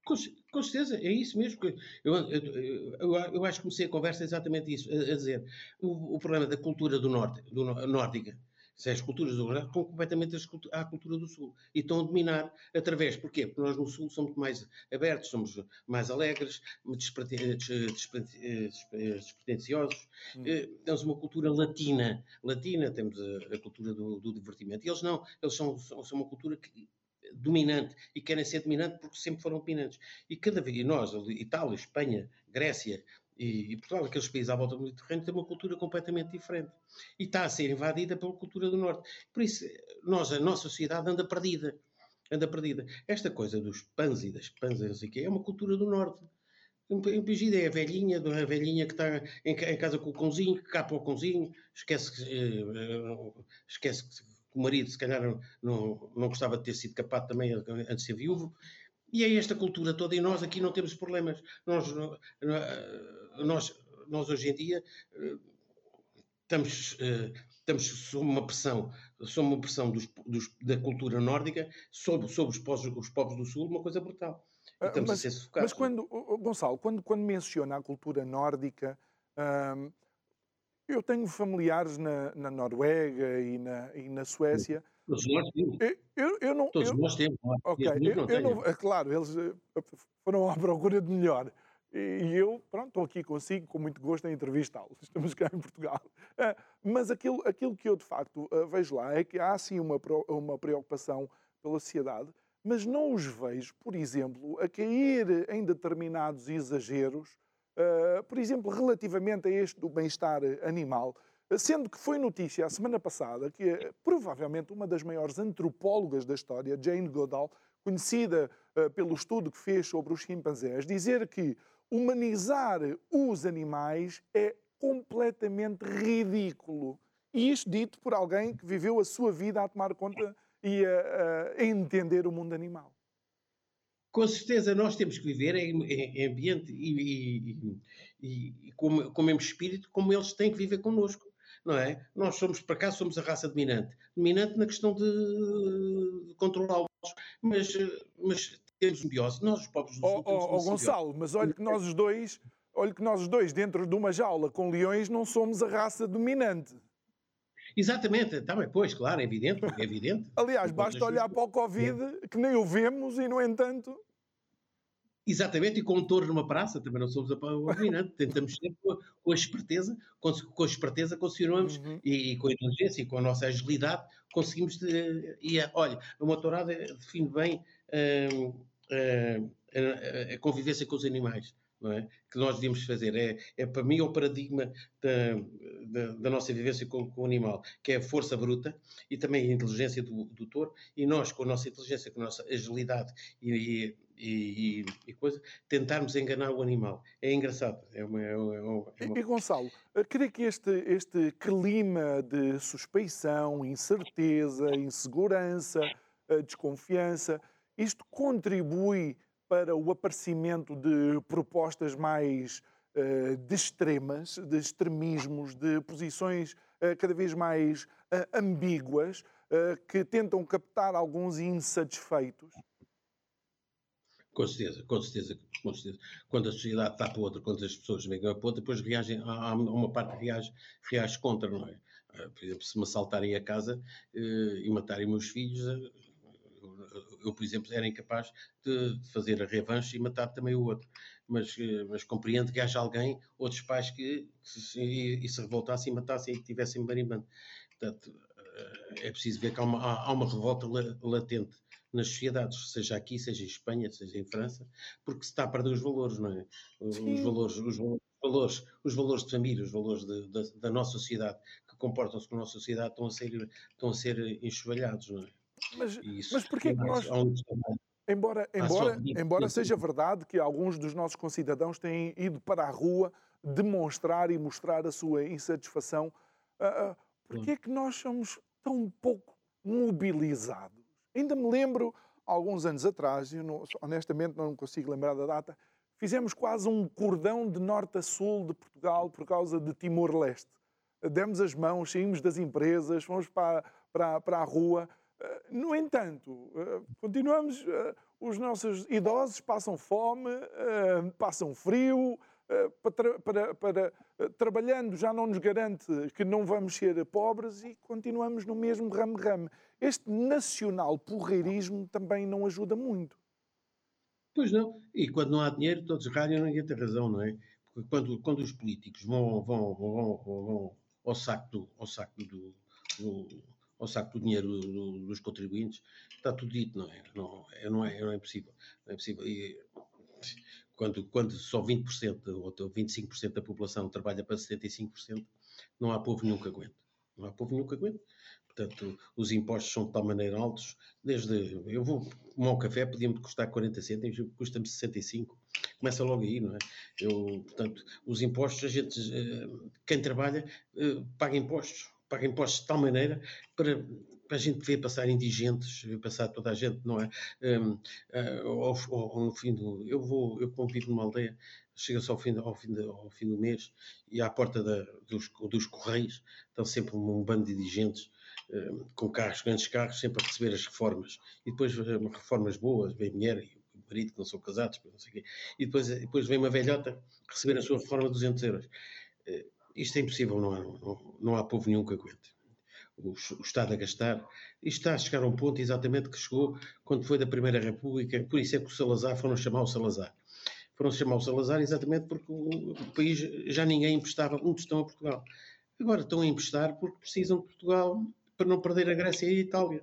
[SPEAKER 2] Com, com certeza, é isso mesmo. Que eu, eu, eu, eu, acho que comecei a conversa exatamente isso, a, a dizer. O, o, problema da cultura do norte, do, nórdica, se as culturas do norte estão completamente à cultura do sul e estão a dominar através. Porquê? Porque nós no sul somos mais abertos, somos mais alegres, despretensiosos. Hum. Eh, temos uma cultura latina, latina temos a, a cultura do, do, divertimento. E eles não, eles são, são, são uma cultura que, dominante e querem ser dominante porque sempre foram dominantes. E cada vez, e nós, Itália, Espanha, Grécia, e, e Portugal, aqueles países à volta do Mediterrâneo, têm uma cultura completamente diferente. E está a ser invadida pela cultura do Norte. Por isso, nós, a nossa sociedade anda perdida. Anda perdida. Esta coisa dos pães e das pãs, e é uma cultura do Norte. Pedido é a velhinha, a velhinha que está em, em, casa com o cãozinho, que capa o cãozinho, esquece, uh, esquece que o marido, se calhar, não, não gostava de ter sido capado também antes de ser viúvo. E é esta cultura toda, e nós aqui não temos problemas. Nós, nós, nós hoje em dia estamos, estamos sob uma pressão, sob uma pressão dos, dos, da cultura nórdica sobre, sobre os, povos, os povos do Sul, uma coisa brutal.
[SPEAKER 1] Ah, estamos mas, a ser sufocados. Mas quando, Gonçalo, quando, quando menciona a cultura nórdica, hum, eu tenho familiares na, na Noruega e na, e na Suécia.
[SPEAKER 2] Todos nós temos.
[SPEAKER 1] Eu, eu não,
[SPEAKER 2] Todos eu, nós temos.
[SPEAKER 1] Ok, eu, eu não, claro, eles eh, foram à procura de melhor. E eu, pronto, estou aqui consigo, com muito gosto em entrevistá-los. <laughs> Estamos cá em Portugal. Eh, mas aquilo, aquilo que eu, de facto, eh, vejo lá é que há, sim, uma, uma preocupação pela sociedade, mas não os vejo, por exemplo, a cair em determinados exageros, por exemplo, relativamente a este do bem-estar animal, Sendo que foi notícia a semana passada que provavelmente uma das maiores antropólogas da história, Jane Goodall, conhecida pelo estudo que fez sobre os chimpanzés, dizer que humanizar os animais é completamente ridículo. E isto dito por alguém que viveu a sua vida a tomar conta e a, a entender o mundo animal.
[SPEAKER 2] Com certeza, nós temos que viver em, ambiente e, e, e, e com, o mesmo espírito como eles têm que viver connosco não é? Nós somos, para cá, somos a raça dominante. Dominante na questão de, de controlá-los, mas, mas temos biose. Nós, os povos do
[SPEAKER 1] Sul, oh, oh, Gonçalo, mas olha que nós os dois, olha que nós os dois, dentro de uma jaula com leões, não somos a raça dominante.
[SPEAKER 2] Exatamente, está bem, pois, claro, é evidente, é evidente. <laughs>
[SPEAKER 1] Aliás, basta olhar para o Covid, que nem o vemos, e no entanto.
[SPEAKER 2] Exatamente, e com um touro numa praça, também não somos a dominante, <laughs> tentamos sempre com a, com a esperteza, com, com, a esperteza continuamos, uhum. e, e, com a inteligência e com a nossa agilidade, conseguimos, de, e a, olha, uma tourada define bem a, a convivência com os animais é? que nós devíamos fazer. É, é para mim o paradigma da, da, da nossa vivência com, com, o animal, que é a força bruta e também a inteligência do, do touro, e nós, com a nossa inteligência, com a nossa agilidade e, e, e, e coisa, tentarmos enganar o animal. É engraçado. É uma, é uma, é uma...
[SPEAKER 1] E, Gonçalo, creio que este, este clima de suspeição, incerteza, insegurança, eh, desconfiança, isto contribui para o aparecimento de propostas mais uh, de extremas, de extremismos, de posições uh, cada vez mais uh, ambíguas, que tentam captar alguns insatisfeitos?
[SPEAKER 2] Com certeza, com certeza, com certeza. Quando a sociedade está para outra, quando as pessoas vêm para outra, depois reagem, há uma parte que reage, reage contra, não é? Por exemplo, se me assaltarem a casa e matarem meus filhos, eu, por exemplo, era incapaz de fazer a revanche e matar também o outro. Mas, eh, mas compreendo que haja alguém, outros pais, que, que se, e, se revoltassem e matassem e que tivessem barimbando. Portanto, eh, é preciso ver que há uma, há uma revolta latente nas sociedades, seja aqui, seja em Espanha, seja em França, porque se está a perder os valores, não é? Os valores, os valores, os valores de família, os valores de, de, da nossa sociedade, que comportam-se com a nossa sociedade, estão a ser, estão a ser enxovalhados, não é?
[SPEAKER 1] Mas, mas porquê que nós. Embora, embora, embora seja verdade que alguns dos nossos concidadãos têm ido para a rua demonstrar e mostrar a sua insatisfação, uh, uh, porquê é que nós somos tão pouco mobilizados? Ainda me lembro, alguns anos atrás, eu não, honestamente não consigo lembrar da data, fizemos quase um cordão de norte a sul de Portugal por causa de Timor-Leste. Demos as mãos, saímos das empresas, fomos para, para, para a rua no entanto, eh, continuamos, eh, os nossos idosos passam fome, passam frio, para, para, para, trabalhando já não nos garante que não vamos ser pobres e continuamos no mesmo ramo-ramo. Este nacional porreirismo também não ajuda muito.
[SPEAKER 2] Pois não, e quando não há dinheiro todos ralham, ninguém tem razão, não é? Porque quando, quando os políticos vão, vão, vão, vão ao saco do, ao saco do, do ao saco do dinheiro dos contribuintes, está tudo dito, não é? Não, é, não, é, não é possível. Não é possível. E, quando, quando só 20% ou 25% da população trabalha para 75%, não há povo nenhum que aguente. Não há povo nenhum que aguente. Portanto, os impostos são de tal maneira altos, desde eu vou tomar um café, podia-me custar 40 cêntimos, custa-me 65. Começa logo aí, não é? Eu, portanto, os impostos, a gente, eh, quem trabalha, eh, paga impostos paga impostos de tal maneira para, para a gente ver passar indigentes, ver passar toda a gente, não é? Um, uh, ao, ao, fim do. Eu vou, eu convivo numa aldeia, chega-se ao fim, ao, fim ao fim do mês e à porta da, dos, dos Correios estão sempre um, um bando de indigentes. Um, com carros, grandes carros, sempre a receber as reformas. E depois um, reformas boas, vem mulher e o marido que não são casados, não sei o quê. E depois, depois vem uma velhota receber a sua reforma de 200 euros. Uh, isto é impossível, não há, não, há povo nenhum que aguente. O, o, Estado a gastar. Isto está a chegar a um ponto exatamente que chegou quando foi da Primeira República, por isso é que o Salazar foram chamar o Salazar. Foram chamar o Salazar exatamente porque o, o país já ninguém emprestava um tostão a Portugal. Agora estão a emprestar porque precisam de Portugal para não perder a Grécia e a Itália.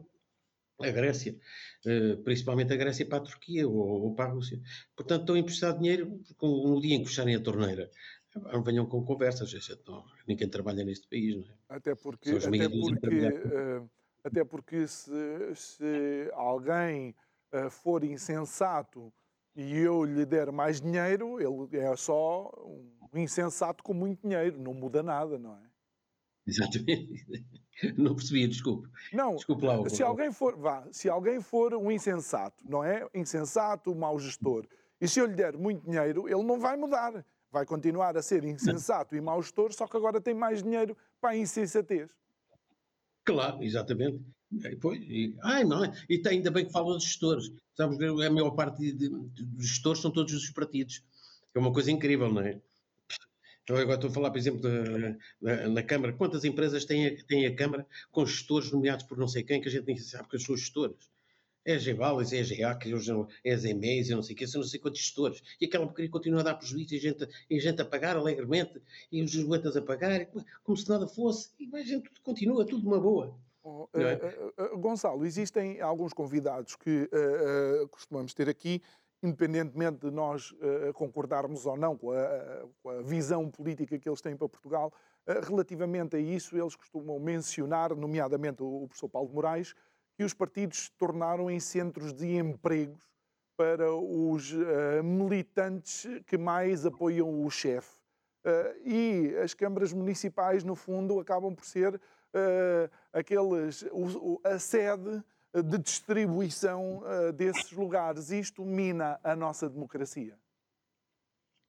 [SPEAKER 2] A Grécia, eh, principalmente a Grécia para a Turquia ou, ou para a Rússia. Portanto, estão a emprestar dinheiro no dia em que fecharem a torneira não venham com conversas, gente, não, ninguém trabalha neste país, não é?
[SPEAKER 1] Até porque, até porque, uh, até porque se, se alguém uh, for insensato e eu lhe der mais dinheiro, ele é só um insensato com muito dinheiro, não muda nada, não é?
[SPEAKER 2] Exatamente. Não percebi, desculpe.
[SPEAKER 1] Não, desculpe lá, se alguém for, vá, se alguém for um insensato, não é? Insensato, um mau gestor, e se eu lhe der muito dinheiro, ele não vai mudar. Vai continuar a ser insensato e mau gestor, só que agora tem mais dinheiro para a insensatez.
[SPEAKER 2] Claro, exatamente. E, pois, e, ai, não, é? e ainda bem que falam de gestores. Sabes, a maior parte de, de, dos gestores são todos os partidos. É uma coisa incrível, não é? Então, agora estou a falar, por exemplo, da, na Câmara. Quantas empresas têm a, a Câmara com gestores nomeados por não sei quem, que a gente nem sabe que são gestores? É a Gevalis, é a GEAC, é as EMEIs, eu não sei o que, são não sei quantos gestores. E aquela porcaria continua a dar prejuízo e a gente, e a, gente a pagar alegremente, e os juventas a pagar, como se nada fosse, e a gente continua, tudo uma boa.
[SPEAKER 1] Oh, uh, uh, Gonçalo, existem alguns convidados que uh, costumamos ter aqui independentemente de nós concordarmos ou não com a, com a, visão política que eles têm para Portugal, relativamente a isso, eles costumam mencionar, nomeadamente o, o professor Paulo de Moraes, que os partidos se tornaram em centros de empregos para os uh, militantes que mais apoiam o chefe. e as câmaras municipais, no fundo, acabam por ser aqueles, o, a sede de distribuição uh, desses lugares. Isto mina a nossa democracia.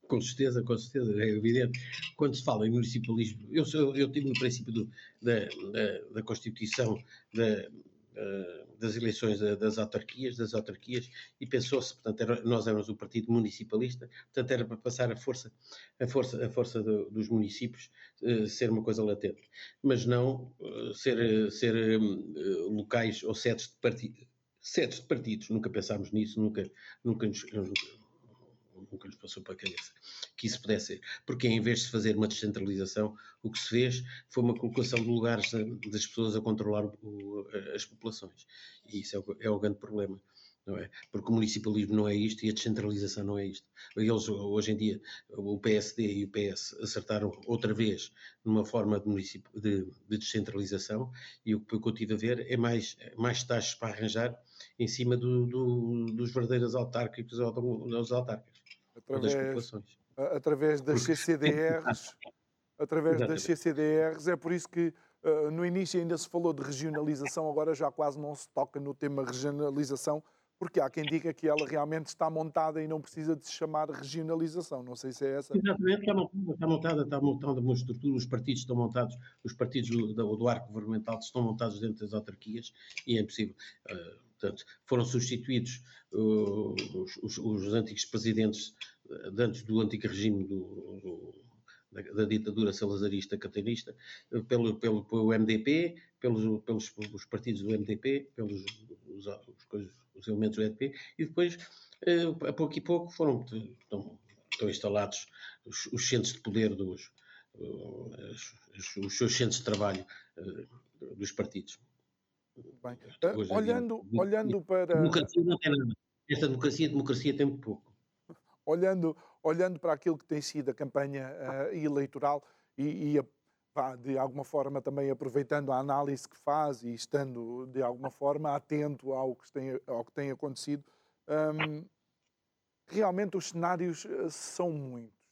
[SPEAKER 2] Com certeza, com certeza, é evidente. Quando se fala em municipalismo, eu, sou, eu tive no princípio do, da, da, da, Constituição da, das eleições das autarquias, das autarquias, e pensou-se, portanto, era, nós éramos o partido municipalista, portanto, era para passar a força, a força, a força do, dos municípios uh, ser uma coisa latente, mas não uh, ser, ser uh, locais ou sedes de partidos. Sedes de partidos, nunca pensámos nisso, nunca, nunca nos, nunca nos passou para a cabeça que isso pudesse ser. Porque em vez de fazer uma descentralização, o que se fez foi uma colocação de lugares das pessoas a controlar o, as populações. E isso é o, é o grande problema. É? Porque o municipalismo não é isto e a descentralização não é isto. Eles, hoje em dia, o PSD e o PS acertaram outra vez numa forma de, de, de descentralização e o que eu tive a ver é mais, mais taxas para arranjar em cima do, do, dos verdadeiros autárquicos ou dos autárquicos
[SPEAKER 1] através. Através das CCDRs, através das CCDRs, é por isso que uh, no início ainda se falou de regionalização, agora já quase não se toca no tema regionalização, porque há quem diga que ela realmente está montada e não precisa de se chamar regionalização. Não sei se é essa.
[SPEAKER 2] Exatamente, está montada, está montada, está montada uma estrutura, os partidos estão montados, os partidos do, do, do arco governamental estão montados dentro das autarquias e é impossível. Uh, portanto, foram substituídos uh, os, os, os, antigos presidentes uh, antes do antigo regime do, do, da, da, ditadura salazarista catanista pelo, pelo, pelo MDP, pelos, pelos, pelos partidos do MDP, pelos os, os elementos do MDP, e depois, uh, a pouco e pouco, foram estão, estão instalados os, os, centros de poder dos os, os seus centros de trabalho dos partidos.
[SPEAKER 1] Bem. Uh, olhando, olhando para.
[SPEAKER 2] Democracia não tem nada. Esta democracia, democracia tem muito pouco.
[SPEAKER 1] Olhando, olhando para aquilo que tem sido a campanha uh, eleitoral e, e pá, de alguma forma também aproveitando a análise que faz e estando de alguma forma atento ao que tem, ao que tem acontecido, um, realmente os cenários eh, são muitos.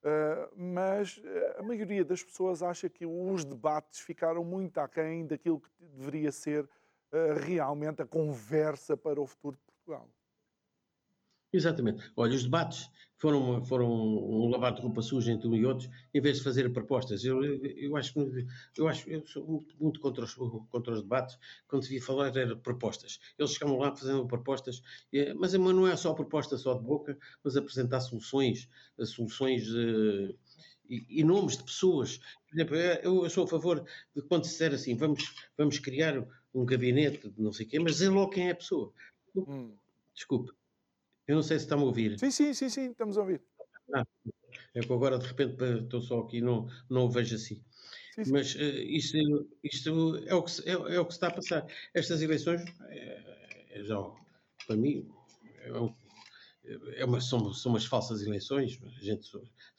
[SPEAKER 1] Uh, mas a maioria das pessoas acha que os debates ficaram muito aquém daquilo que deveria ser uh, realmente a conversa para o futuro de Portugal.
[SPEAKER 2] Exatamente. Olha, os debates foram, foram um lavar de roupa suja entre um e outros, em vez de fazer propostas. Eu, eu, acho, eu, acho, eu sou muito, muito contra, os, contra os debates, quando devia falar era propostas. Eles chegavam lá fazendo propostas, mas não é só proposta só de boca, mas apresentar soluções, soluções uh, e, e, nomes de pessoas. Por exemplo, eu, eu, sou a favor de quando se disser assim, vamos, vamos criar um gabinete de não sei quem, mas dizer logo quem é a pessoa. Hum. Desculpe. Eu não sei se está-me a ouvir.
[SPEAKER 1] Sim, sim, sim, sim, estamos a ouvir.
[SPEAKER 2] Ah, é que agora de repente estou só aqui não não o vejo assim. Sim, sim. Mas uh, isto, isto é, o que, é, é, o que se está a passar. Estas eleições, é, é já, para mim, é, é uma, são, são umas falsas eleições. A gente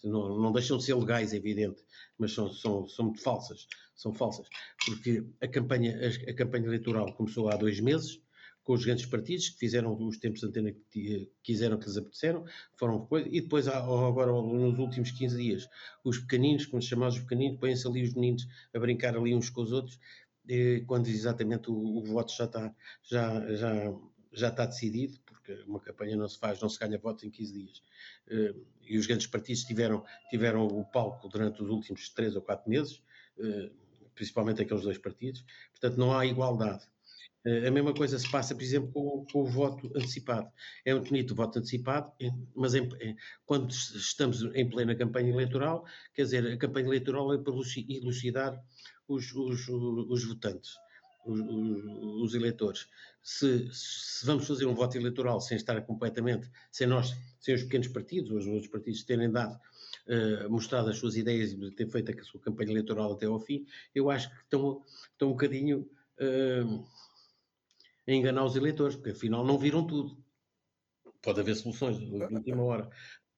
[SPEAKER 2] não, não deixam de ser legais, é evidente, mas são, são, são muito falsas. São falsas. Porque a campanha, a, a campanha eleitoral começou há dois meses com os grandes partidos que fizeram os tempos de antena que quiseram, que lhes apeteceram, foram e depois agora nos últimos 15 dias os pequeninos, como se chamavam os pequeninos, põem-se ali os meninos a brincar ali uns com os outros quando exatamente o, o, voto já está, já, já, já está decidido, porque uma campanha não se faz, não se ganha votos em 15 dias. Eh, e os grandes partidos tiveram, tiveram o palco durante os últimos 3 ou 4 meses, eh, principalmente aqueles dois partidos, portanto não há igualdade. Eh, a mesma coisa se passa, por exemplo, com, com, o voto antecipado. É muito bonito o voto antecipado, mas em, quando estamos em plena campanha eleitoral, quer dizer, a campanha eleitoral é para elucidar os, os, os votantes, os, os eleitores. Se, se, vamos fazer um voto eleitoral sem estar completamente, sem nós, sem os pequenos partidos, os outros partidos terem dado, uh, mostrado as suas ideias e ter feito a sua campanha eleitoral até ao fim, eu acho que estão, estão um bocadinho. Uh, a enganar os eleitores, porque afinal não viram tudo. Pode haver soluções de última hora.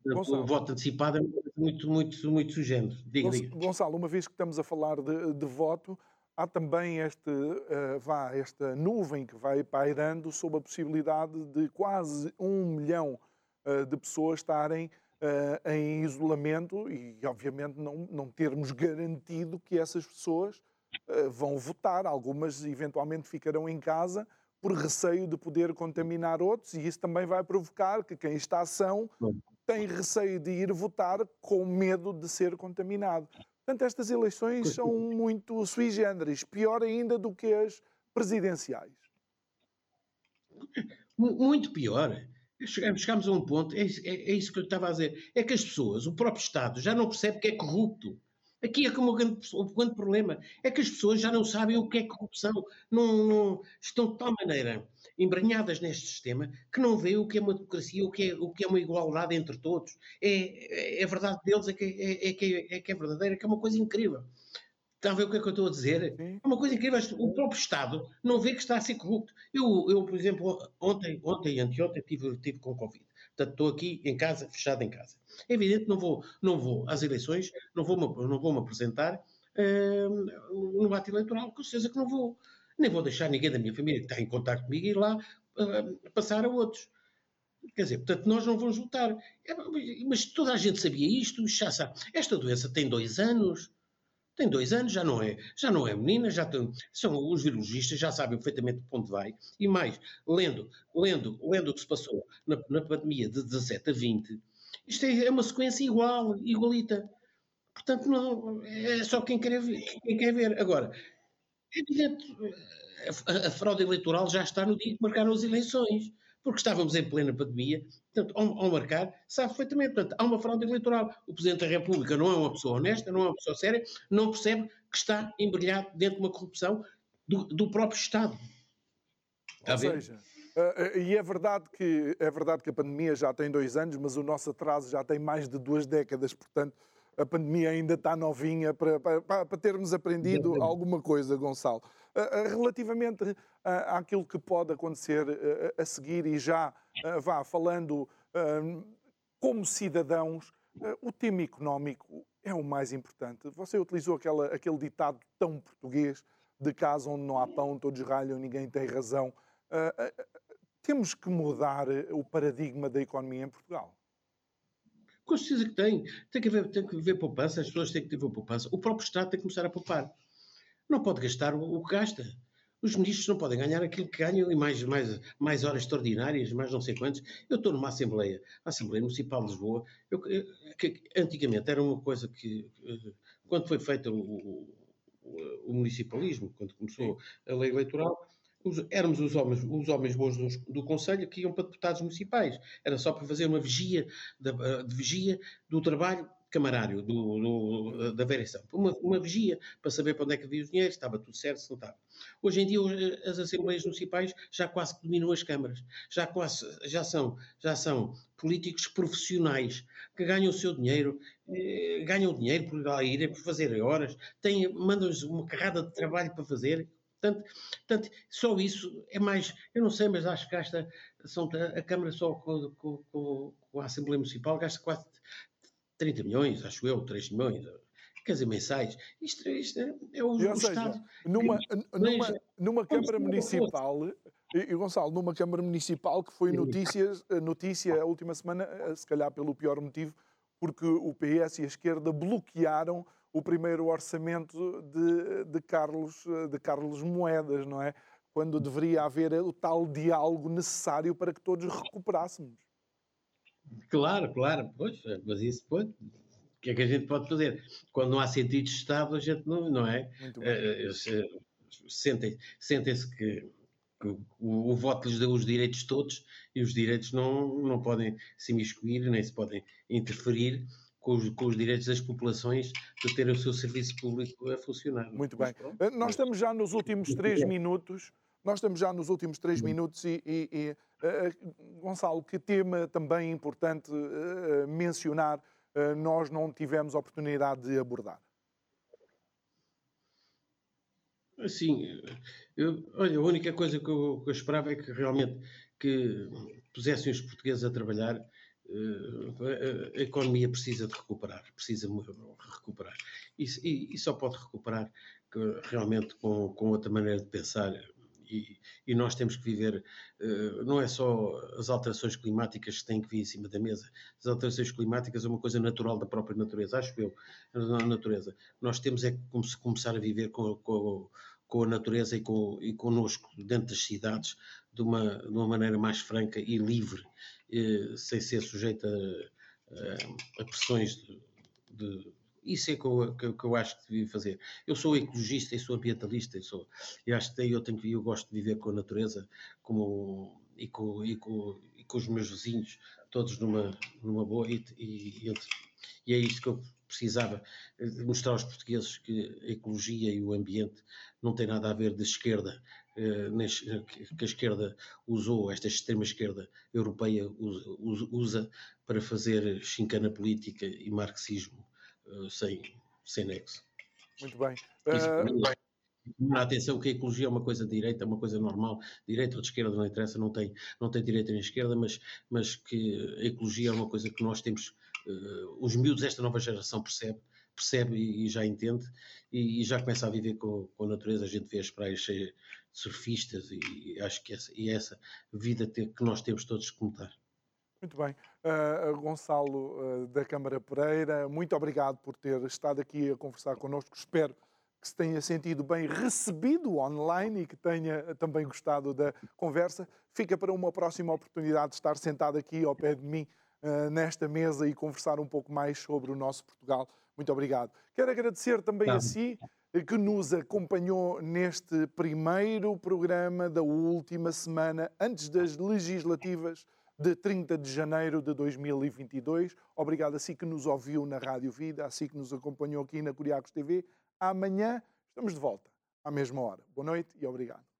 [SPEAKER 2] O voto antecipado é muito, muito, muito sugente. Diga, diga.
[SPEAKER 1] Gonçalo, uma vez que estamos a falar de, de voto, há também este, uh, vá, esta nuvem que vai pairando sobre a possibilidade de quase um milhão uh, de pessoas estarem uh, em isolamento e, obviamente, não, não termos <laughs> garantido que essas pessoas vão votar. Algumas, eventualmente, ficarão em casa por receio de poder contaminar outros, e isso também vai provocar que quem está são tem receio de ir votar com medo de ser contaminado. Portanto, estas eleições são muito sui generis, pior ainda do que as presidenciais.
[SPEAKER 2] Muito pior. Chegamos a um ponto, é, é, é isso que eu estava a dizer, é que as pessoas, o próprio Estado, já não percebe que é corrupto. Aqui é como o grande, o grande problema. É que as pessoas já não sabem o que é corrupção. Não, não, estão de tal maneira embranhadas neste sistema que não vê o que é uma democracia, o que é, o que é uma igualdade entre todos. É, é, verdade deles, é que é, é, que é, é, que é verdadeira, que é uma coisa incrível. Está a ver o que é que eu estou a dizer? É uma coisa incrível. O próprio Estado não vê que está a ser corrupto. Eu, eu por exemplo, ontem, ontem e anteontem tive, tive com Covid. Portanto, estou aqui em casa, fechado em casa. É evidente que não vou, não vou às eleições, não vou, não vou me apresentar uh, no ato eleitoral, com certeza que não vou. Nem vou deixar ninguém da minha família que está em contato comigo ir lá uh, passar a outros. Quer dizer, portanto, nós não vamos votar. É, mas toda a gente sabia isto, já sabe. Esta doença tem dois anos tem dois anos, já não é, já não é menina, já tem, são os virologistas, já sabem perfeitamente para onde vai. E mais, lendo, lendo, lendo o que se passou na, na pandemia de 17 a 20, isto é, é uma sequência igual, igualita. Portanto, não, é só quem quer ver. Quem quer ver. Agora, é evidente, a, a fraude eleitoral já está no dia que marcaram as eleições porque estávamos em plena pandemia, portanto, ao, ao, marcar, sabe perfeitamente, portanto, há uma fraude eleitoral. O Presidente da República não é uma pessoa honesta, não é uma pessoa séria, não percebe que está embrilhado dentro de uma corrupção do, do próprio Estado.
[SPEAKER 1] Está Ou seja, uh, e é verdade, que, é verdade que a pandemia já tem dois anos, mas o nosso atraso já tem mais de duas décadas, portanto, a pandemia ainda está novinha para, para, para termos aprendido alguma coisa, Gonçalo. Relativamente àquilo que pode acontecer a seguir e já vá falando como cidadãos, o tema económico é o mais importante. Você utilizou aquela, aquele ditado tão português de casa onde não há pão, todos ralham, ninguém tem razão. Temos que mudar o paradigma da economia em Portugal.
[SPEAKER 2] Com certeza que tem. Tem que haver, tem que haver poupança, as pessoas têm que ter poupança. O próprio Estado tem que começar a poupar. Não pode gastar o, o que gasta. Os ministros não podem ganhar aquilo que ganham e mais, mais, mais horas extraordinárias, mais não sei quantos. Eu estou numa Assembleia, a Assembleia Municipal de Lisboa, eu, que, antigamente era uma coisa que, quando foi feito o, o, o municipalismo, quando começou a lei eleitoral, os, éramos os homens, os homens bons do, do Conselho que iam para deputados municipais. Era só para fazer uma vigia, de, de vigia do trabalho camarário, do, do, da variação. Uma, uma vigia para saber para onde é que havia o dinheiro, estava tudo certo, se não estava. Hoje em dia as assembleias municipais já quase que dominam as câmaras. Já quase, já são, já são políticos profissionais que ganham o seu dinheiro, eh, ganham dinheiro por ir, por fazer horas, mandam-lhes uma carrada de trabalho para fazer, Portanto, portanto, só isso é mais. Eu não sei, mas acho que gasta. São, a Câmara só com, com, com, a Assembleia Municipal gasta quase 30 milhões, acho eu, 3 milhões. Quer dizer, mensais. Isto, isto é, é o, seja, Estado.
[SPEAKER 1] Numa, numa, numa Câmara Municipal. E, Gonçalo, numa Câmara Municipal que foi notícias, notícia a última semana, se calhar pelo pior motivo, porque o PS e a esquerda bloquearam o primeiro orçamento de, de, Carlos, de Carlos Moedas, não é? Quando deveria haver o tal diálogo necessário para que todos recuperássemos.
[SPEAKER 2] Claro, claro, pois, mas isso pode. O que é que a gente pode fazer? Quando não há sentido de Estado, a gente não, não é? Sentem-se sentem que o, o, voto lhes deu os direitos todos e os direitos não, não podem se imiscuir, nem se podem interferir com os, com os, direitos das populações de terem o seu serviço público a funcionar.
[SPEAKER 1] Muito bem. Eh, nós estamos já nos últimos três minutos. Nós estamos já nos últimos três minutos e, e, e Gonçalo, que tema também importante uh, mencionar, nós não tivemos oportunidade de abordar.
[SPEAKER 2] Sim, eu, olha, a única coisa que eu, que eu, esperava é que realmente que pusessem os portugueses a trabalhar. Uh, a, a, economia precisa de recuperar, precisa recuperar. E, e, e só pode recuperar que, realmente com, com outra maneira de pensar. E, e, nós temos que viver, uh, não é só as alterações climáticas que têm que vir em cima da mesa, as alterações climáticas é uma coisa natural da própria natureza, acho eu, na natureza. Nós temos é que começar a viver com, com, com a natureza e, com, e connosco dentro das cidades de uma, de uma maneira mais franca e livre, eh, sem ser sujeita a, a, pressões de, de isso é que eu, que, que eu, acho que devia fazer. Eu sou ecologista e sou ambientalista, e, sou, acho que eu, tenho, eu gosto de viver com a natureza como, e, com, e, com, e com os meus vizinhos, todos numa, numa boa. E, e, e é isto que eu precisava mostrar aos portugueses que a ecologia e o ambiente não têm nada a ver de esquerda, eh, que a esquerda usou, esta extrema-esquerda europeia usa para fazer chincana política e marxismo eh, sem, sem nexo.
[SPEAKER 1] Muito bem.
[SPEAKER 2] Uh... Atenção que a ecologia é uma coisa de direita, é uma coisa normal, direita ou de esquerda não interessa, não tem, não tem direita nem esquerda, mas, mas que a ecologia é uma coisa que nós temos uh, os miúdos desta nova geração percebe, percebe e, e já entende e, e, já começa a viver com, com, a natureza. A gente vê as praias cheias de surfistas e, e acho que essa, e é essa vida que nós temos todos que mudar.
[SPEAKER 1] Muito bem. Uh, Gonçalo uh, da Câmara Pereira, muito obrigado por ter estado aqui a conversar connosco. Espero que se tenha sentido bem recebido online e que tenha também gostado da conversa. Fica para uma próxima oportunidade de estar sentado aqui ao pé de mim nesta mesa e conversar um pouco mais sobre o nosso Portugal. Muito obrigado. Quero agradecer também tá. a si eh, que nos acompanhou neste primeiro programa da última semana antes das legislativas de 30 de janeiro de 2022. Obrigado a si que nos ouviu na Rádio Vida, a si que nos acompanhou aqui na Curiacos TV. Amanhã estamos de volta, à mesma hora. Boa noite e obrigado.